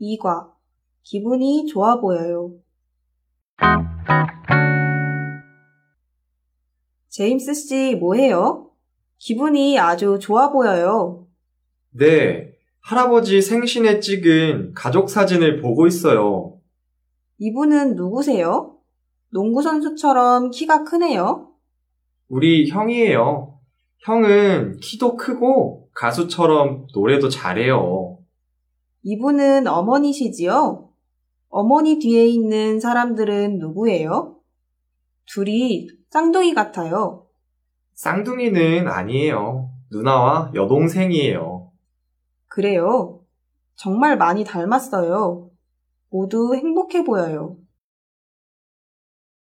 2과 기분이 좋아 보여요. 제임스 씨 뭐해요? 기분이 아주 좋아 보여요. 네, 할아버지 생신에 찍은 가족 사진을 보고 있어요. 이분은 누구세요? 농구선수처럼 키가 크네요. 우리 형이에요. 형은 키도 크고 가수처럼 노래도 잘해요. 이분은 어머니시지요? 어머니 뒤에 있는 사람들은 누구예요? 둘이 쌍둥이 같아요. 쌍둥이는 아니에요. 누나와 여동생이에요. 그래요. 정말 많이 닮았어요. 모두 행복해 보여요.